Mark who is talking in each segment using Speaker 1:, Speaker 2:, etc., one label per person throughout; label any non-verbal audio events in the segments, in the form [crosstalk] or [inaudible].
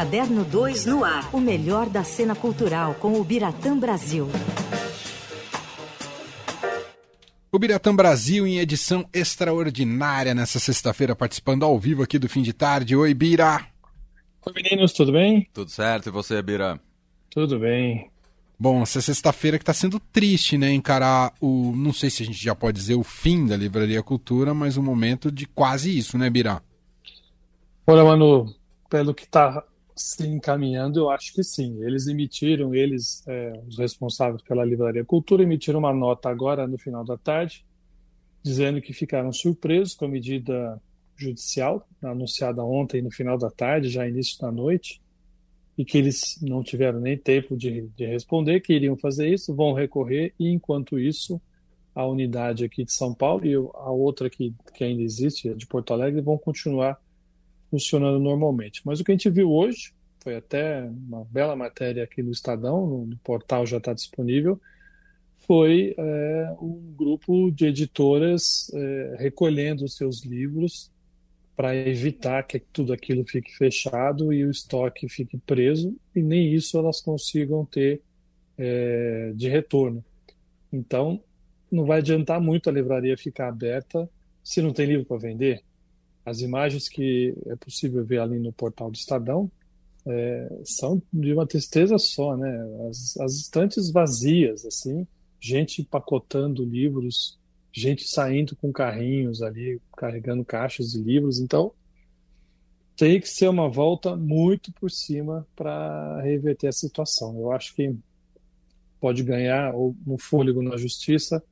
Speaker 1: Caderno 2 no ar. O melhor da cena cultural com o Biratã Brasil.
Speaker 2: O Biratã Brasil em edição extraordinária nessa sexta-feira, participando ao vivo aqui do fim de tarde. Oi, Bira!
Speaker 3: Oi, meninos, tudo bem?
Speaker 4: Tudo certo, e você, Bira?
Speaker 3: Tudo bem.
Speaker 2: Bom, essa sexta-feira que está sendo triste, né? Encarar o. Não sei se a gente já pode dizer o fim da Livraria Cultura, mas o um momento de quase isso, né, Bira?
Speaker 3: Olha, Manu, pelo que está se encaminhando, eu acho que sim. Eles emitiram, eles, é, os responsáveis pela Livraria Cultura, emitiram uma nota agora no final da tarde, dizendo que ficaram surpresos com a medida judicial anunciada ontem no final da tarde, já início da noite, e que eles não tiveram nem tempo de, de responder, que iriam fazer isso, vão recorrer, e enquanto isso, a unidade aqui de São Paulo e a outra que, que ainda existe, de Porto Alegre, vão continuar funcionando normalmente. Mas o que a gente viu hoje, foi até uma bela matéria aqui no Estadão, no, no portal já está disponível, foi é, um grupo de editoras é, recolhendo seus livros para evitar que tudo aquilo fique fechado e o estoque fique preso, e nem isso elas consigam ter é, de retorno. Então, não vai adiantar muito a livraria ficar aberta se não tem livro para vender. As imagens que é possível ver ali no portal do Estadão é, são de uma tristeza só, né? As, as estantes vazias, assim, gente empacotando livros, gente saindo com carrinhos ali, carregando caixas de livros. Então, tem que ser uma volta muito por cima para reverter a situação. Eu acho que pode ganhar um fôlego na justiça,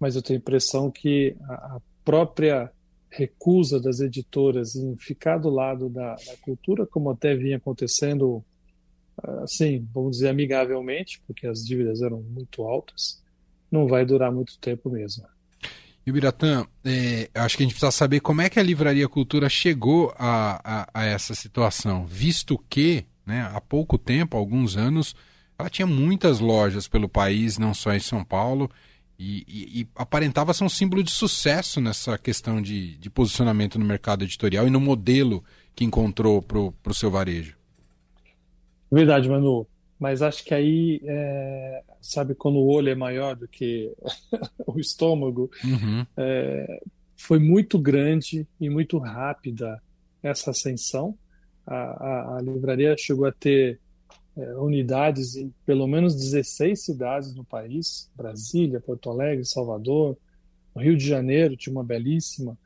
Speaker 3: mas eu tenho a impressão que a própria recusa das editoras em ficar do lado da, da, cultura, como até vinha acontecendo, assim, vamos dizer amigavelmente, porque as dívidas eram muito altas, não vai durar muito tempo mesmo.
Speaker 2: E Biratã, é, acho que a gente precisa saber como é que a Livraria Cultura chegou a, a, a essa situação, visto que, né, há pouco tempo, alguns anos, ela tinha muitas lojas pelo país, não só em São Paulo, e, e, e, aparentava ser um símbolo de sucesso nessa questão de, de, posicionamento no mercado editorial e no modelo que encontrou para o seu varejo.
Speaker 3: Verdade, Manu. Mas acho que aí, é, sabe, quando o olho é maior do que [laughs] o estômago, uhum. é, foi muito grande e muito rápida essa ascensão. A, a, a livraria chegou a ter é, unidades em pelo menos 16 cidades no país: Brasília, Porto Alegre, Salvador, Rio de Janeiro tinha uma belíssima,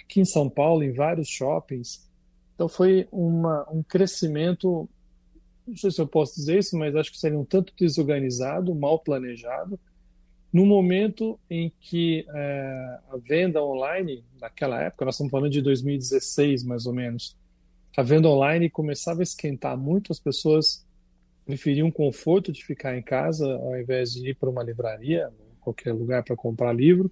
Speaker 3: aqui em São Paulo, em vários shoppings. Então foi uma, um crescimento, não sei se eu posso dizer isso, mas acho que seria um tanto desorganizado, mal planejado, no momento em que é, a venda online, naquela época, nós estamos falando de 2016 mais ou menos, a venda online começava a esquentar muito, as pessoas preferiam o conforto de ficar em casa ao invés de ir para uma livraria, qualquer lugar para comprar livro.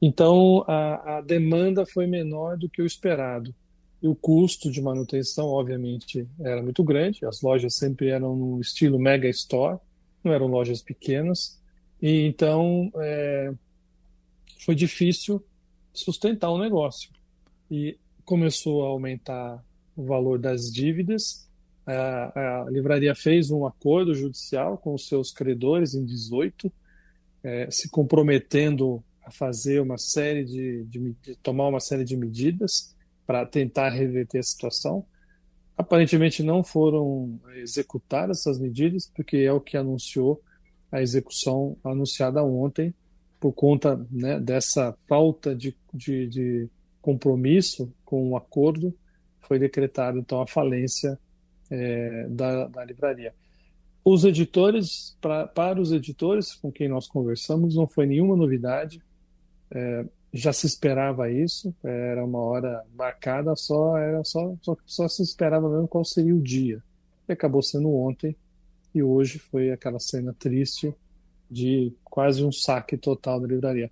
Speaker 3: Então, a, a, demanda foi menor do que o esperado. E o custo de manutenção, obviamente, era muito grande. As lojas sempre eram no estilo mega store, não eram lojas pequenas. E então, é, foi difícil sustentar o negócio. E começou a aumentar o valor das dívidas a, a livraria fez um acordo judicial com os seus credores em 18, é, se comprometendo a fazer uma série de, de, de tomar uma série de medidas para tentar reverter a situação. Aparentemente não foram executadas essas medidas, porque é o que anunciou a execução anunciada ontem, por conta né, dessa falta de, de, de compromisso com o um acordo, foi decretada então a falência é, da, da, livraria. Os editores, pra, para os editores com quem nós conversamos, não foi nenhuma novidade, é, já se esperava isso, era uma hora marcada, só era só, só, só se esperava mesmo qual seria o dia. E acabou sendo ontem, e hoje foi aquela cena triste de quase um saque total da livraria.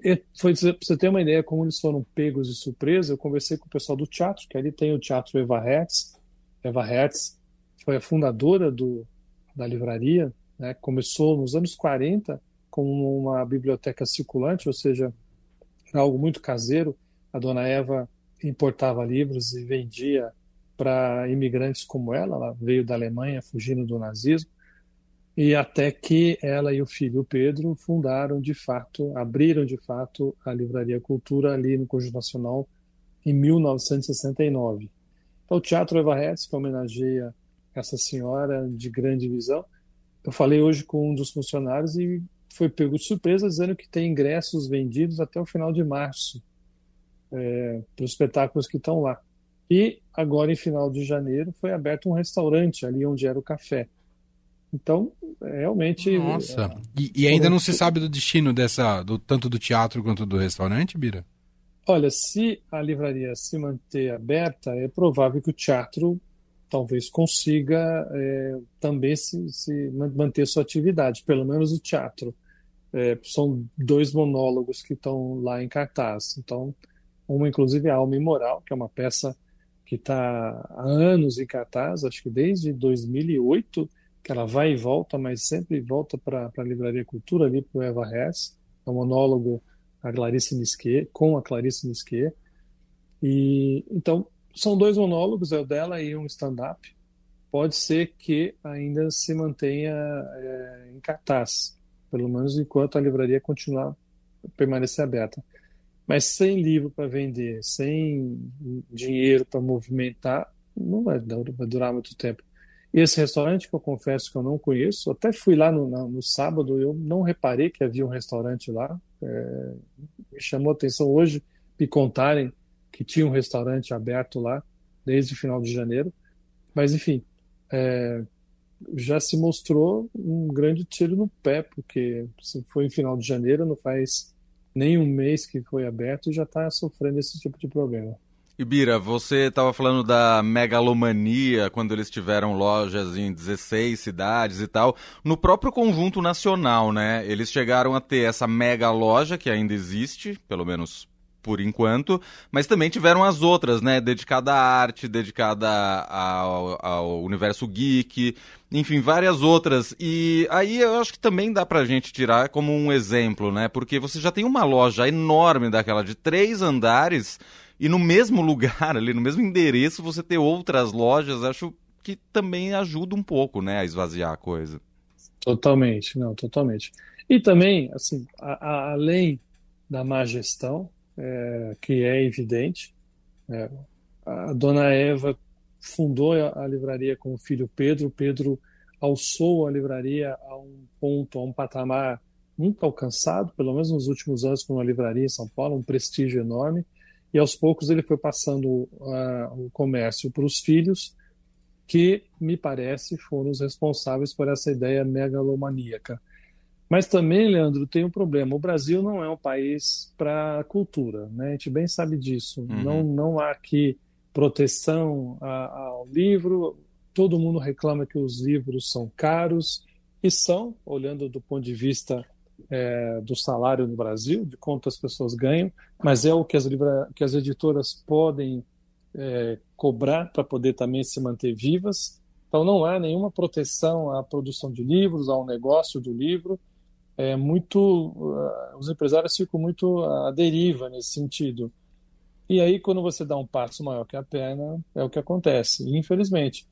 Speaker 3: Para você ter uma ideia como eles foram pegos de surpresa, eu conversei com o pessoal do teatro, que ali tem o Teatro Eva Hertz, Eva Hertz foi a fundadora do, da livraria, né? começou nos anos 40 como uma biblioteca circulante, ou seja, algo muito caseiro. A dona Eva importava livros e vendia para imigrantes como ela, ela veio da Alemanha fugindo do nazismo, e até que ela e o filho Pedro fundaram de fato, abriram de fato a Livraria Cultura ali no Conjunto Nacional em 1969. Então, o Teatro Eva Hertz, que homenageia essa senhora de grande visão, eu falei hoje com um dos funcionários e foi pego de surpresa dizendo que tem ingressos vendidos até o final de março é, para os espetáculos que estão lá. E agora, em final de janeiro, foi aberto um restaurante ali onde era o café. Então, realmente.
Speaker 2: Nossa. É, e, e, ainda não se sabe do destino dessa, do, tanto do teatro quanto do restaurante, Bira?
Speaker 3: Olha, se a livraria se manter aberta, é provável que o teatro talvez consiga é, também se, se, manter sua atividade, pelo menos o teatro. É, são dois monólogos que estão lá em cartaz. Então, uma, inclusive, é Alma Imoral, que é uma peça que está há anos em cartaz, acho que desde 2008, que ela vai e volta, mas sempre volta para a Livraria Cultura, ali para o Eva Hess. É um monólogo a Clarice Nisquet, com a Clarice Nisquet. E, então, são dois monólogos, é o dela e um stand-up. Pode ser que ainda se mantenha é, em cartaz, pelo menos enquanto a livraria continuar permanecer aberta. Mas sem livro para vender, sem dinheiro para movimentar, não vai, vai durar muito tempo. Esse restaurante que eu confesso que eu não conheço, até fui lá no, no sábado, eu não reparei que havia um restaurante lá. É, me chamou a atenção hoje me contarem que tinha um restaurante aberto lá desde o final de janeiro. Mas, enfim, é, já se mostrou um grande tiro no pé, porque se foi em final de janeiro, não faz nem um mês que foi aberto e já está sofrendo esse tipo de problema.
Speaker 4: Ibira, você estava falando da megalomania quando eles tiveram lojas em 16 cidades e tal. No próprio conjunto nacional, né? Eles chegaram a ter essa mega loja que ainda existe, pelo menos por enquanto, mas também tiveram as outras, né? Dedicada à arte, dedicada ao, ao, universo geek, enfim, várias outras. E aí eu acho que também dá pra gente tirar como um exemplo, né? Porque você já tem uma loja enorme daquela de três andares e no mesmo lugar, [laughs] ali no mesmo endereço, você ter outras lojas, acho que também ajuda um pouco, né, a esvaziar a coisa.
Speaker 3: Totalmente, não, totalmente. E também, assim, a, a, além da má gestão, é, que é evidente, é, a dona Eva fundou a, a livraria com o filho Pedro, Pedro alçou a livraria a um ponto, a um patamar nunca alcançado, pelo menos nos últimos anos, com uma livraria em São Paulo, um prestígio enorme e aos poucos ele foi passando uh, o comércio para os filhos, que, me parece, foram os responsáveis por essa ideia megalomaníaca. Mas também, Leandro, tem um problema. O Brasil não é um país para cultura, né? A gente bem sabe disso. Uhum. Não, não há aqui proteção ao livro. Todo mundo reclama que os livros são caros e são, olhando do ponto de vista é, do salário no Brasil, de quanto as pessoas ganham, mas é o que as, que as editoras podem é, cobrar para poder também se manter vivas. Então não há nenhuma proteção à produção de livros, ao negócio do livro. É muito, uh, os empresários ficam muito à deriva nesse sentido. E aí quando você dá um passo maior que a perna, é o que acontece. infelizmente,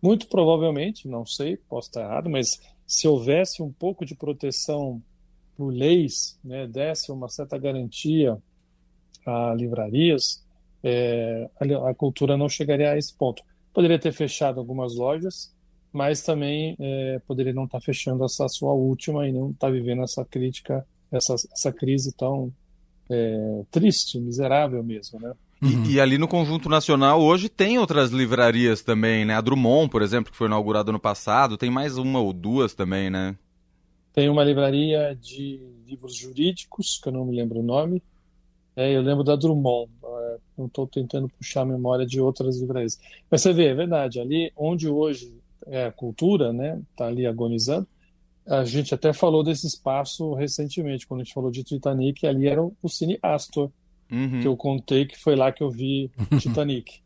Speaker 3: muito provavelmente, não sei, posso estar errado, mas se houvesse um pouco de proteção por leis, né, desse uma certa garantia a livrarias, é, a, a, cultura não chegaria a esse ponto. Poderia ter fechado algumas lojas, mas também é, poderia não estar tá fechando essa sua última e não estar tá vivendo essa crítica, essa, essa crise tão é, triste, miserável mesmo, né?
Speaker 4: Uhum. E, e, ali no Conjunto Nacional hoje tem outras livrarias também, né? A Drummond, por exemplo, que foi inaugurada no passado, tem mais uma ou duas também, né?
Speaker 3: Tem uma livraria de livros jurídicos, que eu não me lembro o nome. É, eu lembro da Drummond. É, não estou tentando puxar a memória de outras livrarias. Mas você vê, é verdade. Ali onde hoje é a cultura, né, está ali agonizando. A gente até falou desse espaço recentemente, quando a gente falou de Titanic. Ali era o Cine Astor, uhum. que eu contei que foi lá que eu vi [laughs] Titanic.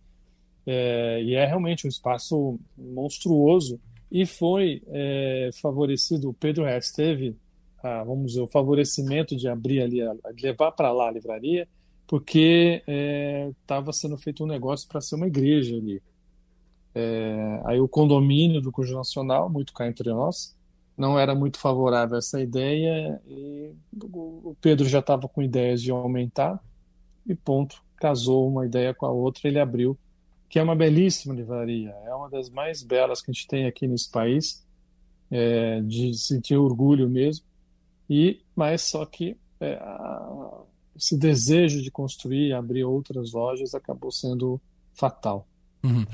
Speaker 3: É, e é realmente um espaço monstruoso e foi é, favorecido, o Pedro Hertz teve, a, vamos dizer, o favorecimento de abrir ali, levar para lá a livraria, porque estava é, sendo feito um negócio para ser uma igreja ali. É, aí o condomínio do Cujo Nacional, muito cá entre nós, não era muito favorável a essa ideia e o Pedro já estava com ideias de aumentar e ponto, casou uma ideia com a outra, ele abriu, que é uma belíssima livraria, é uma das mais belas que a gente tem aqui nesse país, é, de sentir orgulho mesmo, e mas só que é, a, esse desejo de construir, abrir outras lojas acabou sendo fatal.
Speaker 2: Uhum.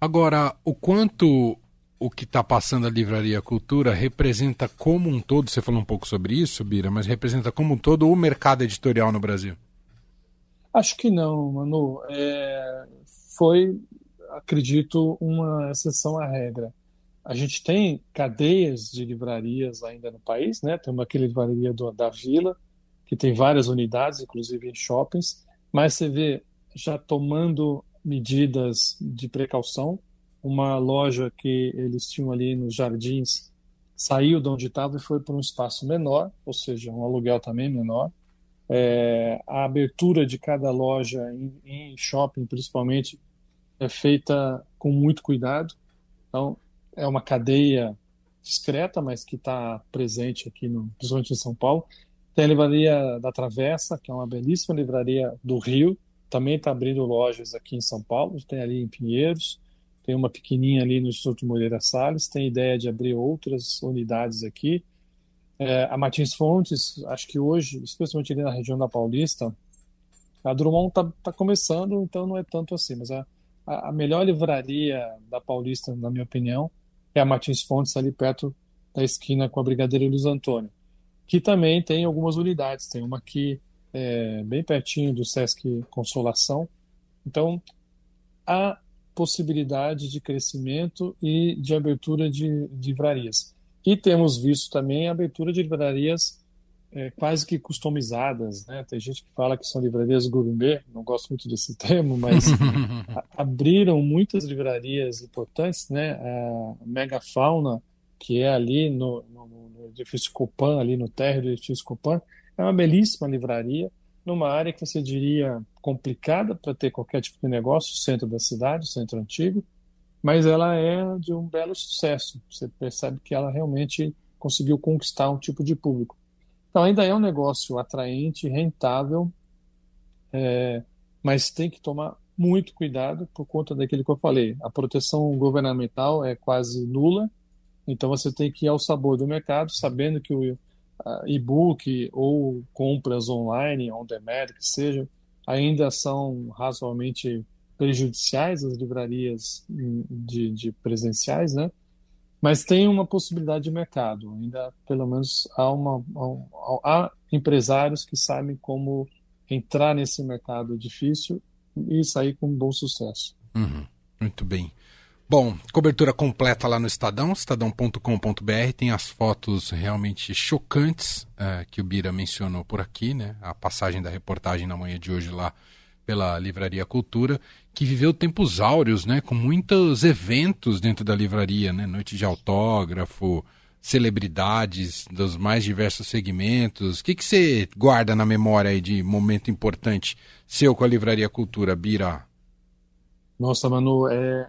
Speaker 2: Agora, o quanto o que está passando a Livraria Cultura representa como um todo, você falou um pouco sobre isso, Bira, mas representa como um todo o mercado editorial no Brasil?
Speaker 3: Acho que não, Manu. É, foi, acredito, uma exceção à regra. A gente tem cadeias de livrarias ainda no país, né? Tem uma livraria do, da Vila, que tem várias unidades, inclusive em shoppings, mas você vê já tomando medidas de precaução. Uma loja que eles tinham ali nos jardins saiu de onde estava e foi para um espaço menor, ou seja, um aluguel também menor. É, a abertura de cada loja em, em, shopping, principalmente, é feita com muito cuidado. Então, é uma cadeia discreta, mas que está presente aqui, no, principalmente em São Paulo. Tem a livraria da Travessa, que é uma belíssima livraria do Rio, também está abrindo lojas aqui em São Paulo, tem ali em Pinheiros, tem uma pequenininha ali no Instituto Moreira Salles, tem ideia de abrir outras unidades aqui. É, a Martins Fontes, acho que hoje, especialmente ali na região da Paulista, a Drummond está tá começando, então não é tanto assim, mas a, a melhor livraria da Paulista, na minha opinião, é a Martins Fontes, ali perto da esquina com a Brigadeiro Luiz Antônio, que também tem algumas unidades. Tem uma aqui é, bem pertinho do Sesc Consolação. Então, há possibilidade de crescimento e de abertura de, de livrarias. E temos visto também a abertura de livrarias é, quase que customizadas, né? Tem gente que fala que são livrarias gourmet, não gosto muito desse [laughs] termo, mas abriram muitas livrarias importantes, né? A Mega Fauna, que é ali no, no, no edifício Copan, ali no térreo do edifício Copan, é uma belíssima livraria, numa área que você diria complicada para ter qualquer tipo de negócio, centro da cidade, centro antigo, mas ela é de um belo sucesso. Você percebe que ela realmente conseguiu conquistar um tipo de público. Então ainda é um negócio atraente, rentável, é, mas tem que tomar muito cuidado por conta daquilo que eu falei. A proteção governamental é quase nula, então você tem que ir ao sabor do mercado, sabendo que o, e-book ou compras online, on demand, que seja, ainda são razoavelmente prejudiciais às livrarias de, de presenciais, né? Mas tem uma possibilidade de mercado. Ainda, pelo menos, há, uma, há, há empresários que sabem como entrar nesse mercado difícil e sair com um bom sucesso.
Speaker 2: Uhum. Muito bem. Bom, cobertura completa lá no Estadão, estadão.com.br, tem as fotos realmente chocantes uh, que o Bira mencionou por aqui, né? A passagem da reportagem na manhã de hoje lá pela Livraria Cultura, que viveu tempos áureos, né? Com muitos eventos dentro da livraria, né? Noite de autógrafo, celebridades dos mais diversos segmentos. O que, que você guarda na memória aí de momento importante seu com a Livraria Cultura, Bira?
Speaker 3: Nossa, Manu, é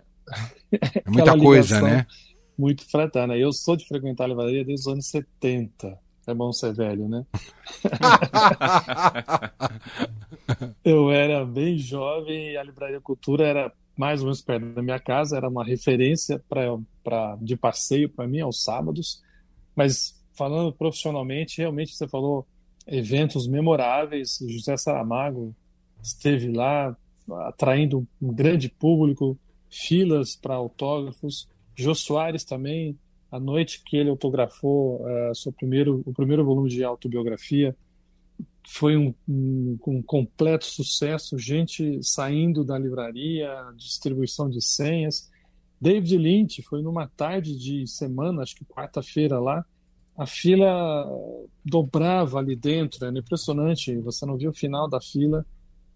Speaker 2: é muita [laughs] coisa, né?
Speaker 3: Muito fraterna. Eu sou de frequentar a livraria desde os anos 70. É bom ser velho, né? [laughs] eu era bem jovem e a Livraria Cultura era mais ou menos perto da minha casa, era uma referência para de passeio para mim aos sábados. Mas falando profissionalmente, realmente você falou eventos memoráveis. José Saramago esteve lá atraindo um grande público filas para autógrafos. Jô Soares também, a noite que ele autografou uh, seu primeiro, o primeiro volume de autobiografia, foi um, um, um, completo sucesso. Gente saindo da livraria, distribuição de senhas. David Lynch foi numa tarde de semana, acho que quarta-feira lá. A fila dobrava ali dentro, era impressionante. Você não via o final da fila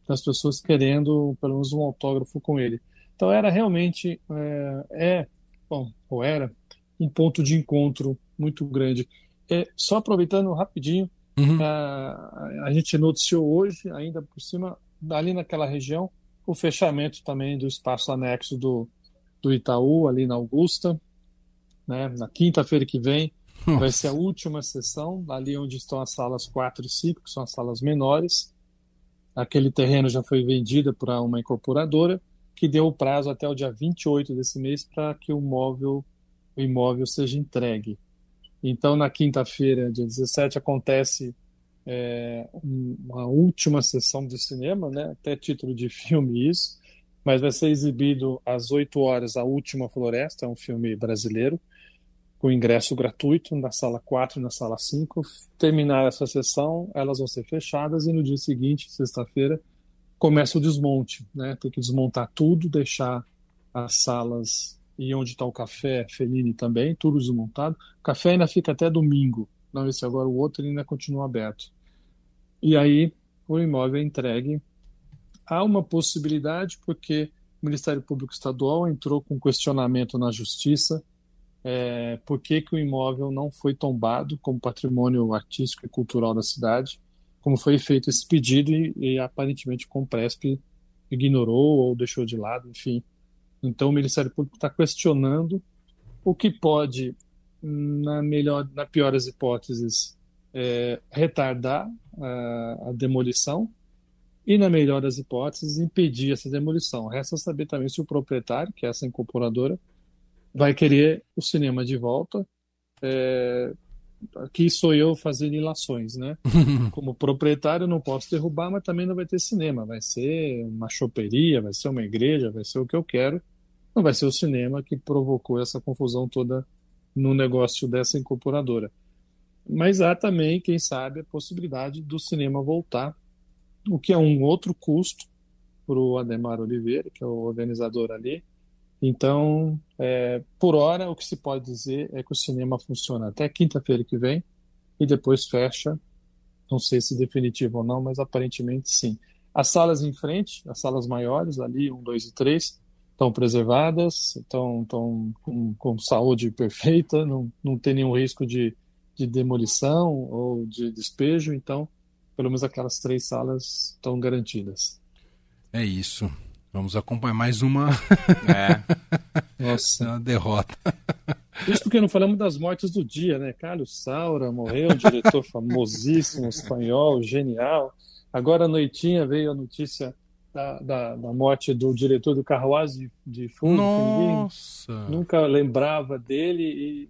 Speaker 3: das pessoas querendo pelo menos um autógrafo com ele. Então era realmente, é, é bom, ou era, um ponto de encontro muito grande. É, só aproveitando rapidinho, uhum. a, a gente noticiou hoje, ainda por cima, ali naquela região, o fechamento também do espaço anexo do, do Itaú, ali na Augusta. Né? Na quinta-feira que vem Nossa. vai ser a última sessão, ali onde estão as salas 4 e 5, que são as salas menores. Aquele terreno já foi vendido para uma incorporadora, que deu o prazo até o dia 28 desse mês para que o móvel, o imóvel seja entregue. Então, na quinta-feira, dia 17, acontece é, uma última sessão de cinema, né? até título de filme isso, mas vai ser exibido às 8 horas A Última Floresta, é um filme brasileiro, com ingresso gratuito na sala 4 e na sala 5. Terminar essa sessão, elas vão ser fechadas e no dia seguinte, sexta-feira, começa o desmonte. Né? Tem que desmontar tudo, deixar as salas e onde está o café, Fellini também, tudo desmontado. O café ainda fica até domingo. Não, esse agora o outro ainda continua aberto. E aí o imóvel é entregue. Há uma possibilidade, porque o Ministério Público Estadual entrou com questionamento na Justiça é, por que, que o imóvel não foi tombado como patrimônio artístico e cultural da cidade, como foi feito esse pedido e, e aparentemente o Compresp ignorou ou deixou de lado, enfim. Então o Ministério Público está questionando o que pode, na melhor, na pior das hipóteses, é, retardar a, a demolição e, na melhor das hipóteses, impedir essa demolição. Resta saber também se o proprietário, que é essa incorporadora, vai querer o cinema de volta. É, aqui sou eu fazendo ilações, né? [laughs] Como proprietário não posso derrubar, mas também não vai ter cinema. Vai ser uma choperia, vai ser uma igreja, vai ser o que eu quero. Não vai ser o cinema que provocou essa confusão toda no negócio dessa incorporadora. Mas há também, quem sabe, a possibilidade do cinema voltar, o que é um outro custo para o Ademar Oliveira, que é o organizador ali, então, é, por hora, o que se pode dizer é que o cinema funciona até quinta-feira que vem e depois fecha. Não sei se definitivo ou não, mas aparentemente sim. As salas em frente, as salas maiores, ali, 1, 2 e 3, estão preservadas, estão, estão com, com, saúde perfeita, não, não tem nenhum risco de, de demolição ou de despejo, então, pelo menos aquelas três salas estão garantidas.
Speaker 2: É isso. Vamos acompanhar mais uma. É. [laughs] Nossa. uma derrota.
Speaker 3: Isso porque não falamos das mortes do dia, né? Carlos Saura morreu, um diretor famosíssimo, [laughs] espanhol, genial. Agora à noitinha veio a notícia da, da, da morte do diretor do Carruagem de Fundo.
Speaker 2: Nossa!
Speaker 3: nunca lembrava dele e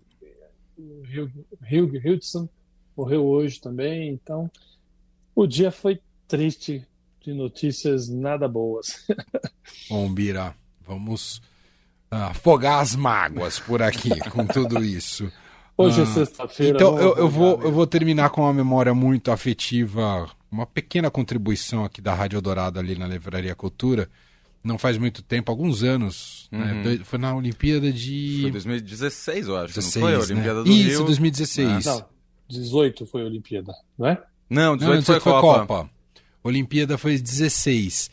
Speaker 3: Hugh Hudson morreu hoje também. Então, o dia foi triste de notícias nada boas. [laughs]
Speaker 2: Bom, Bira, vamos afogar as mágoas por aqui com tudo isso.
Speaker 3: Hoje é ah, é sexta-feira.
Speaker 2: Então eu, eu, vou, eu vou terminar com uma memória muito afetiva, uma pequena contribuição aqui da Rádio Dourado ali na Livraria Cultura. Não faz muito tempo, alguns anos. Né? Uhum. Né? Foi na Olimpíada de.
Speaker 4: Foi 2016, eu acho. 16, não foi a Olimpíada
Speaker 2: né?
Speaker 4: do
Speaker 2: Isso, Rio. 2016.
Speaker 3: Não, 18 foi a Olimpíada, não é?
Speaker 4: Não, 18, não, 18 foi, foi Copa. Copa.
Speaker 2: Olimpíada foi 16.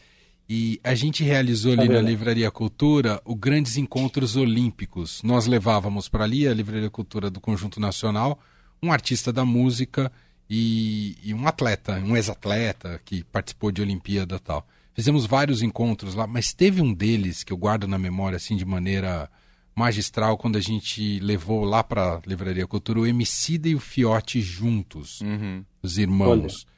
Speaker 2: E a gente realizou ali na Livraria Cultura o Grandes Encontros Olímpicos. Nós levávamos para ali, a Livraria Cultura do Conjunto Nacional, um artista da música e, e um atleta, um ex-atleta que participou de Olimpíada e tal. Fizemos vários encontros lá, mas teve um deles que eu guardo na memória assim de maneira magistral quando a gente levou lá para a Livraria Cultura o Emicida e o Fiote juntos, uhum. os irmãos. Olha.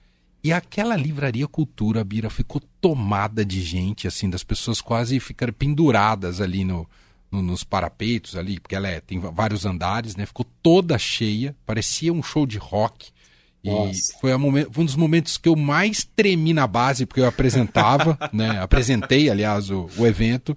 Speaker 2: E aquela livraria Cultura, Bira, ficou tomada de gente, assim, das pessoas quase ficaram penduradas ali no, no, nos parapeitos ali, porque ela é, tem vários andares, né? Ficou toda cheia, parecia um show de rock. E foi, foi, um dos momentos que eu mais tremi na base, porque eu apresentava, [laughs] né? Apresentei, aliás, o, o, evento.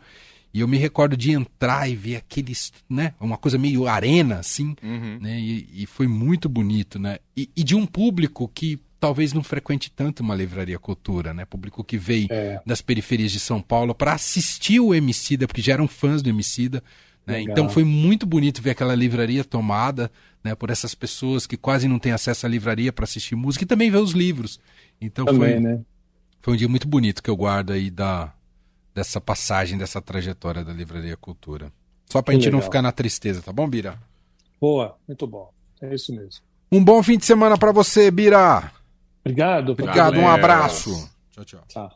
Speaker 2: E eu me recordo de entrar e ver aqueles, né? Uma coisa meio arena, assim, uhum. né? E, e, foi muito bonito, né? E, e de um público que talvez não frequente tanto uma livraria cultura, né? Público que veio é. das periferias de São Paulo para assistir o Emicida, porque já eram fãs do Emicida. Né? Então foi muito bonito ver aquela livraria tomada né, por essas pessoas que quase não têm acesso à livraria para assistir música e também ver os livros. Então também, foi, né? foi um dia muito bonito que eu guardo aí da, dessa passagem, dessa trajetória da Livraria Cultura. Só para a gente legal. não ficar na tristeza, tá bom, Bira?
Speaker 3: Boa, muito bom. É isso mesmo.
Speaker 2: Um bom fim de semana para você, Bira.
Speaker 3: Obrigado.
Speaker 2: Obrigado, um abraço. Tchau, tchau. Tchau.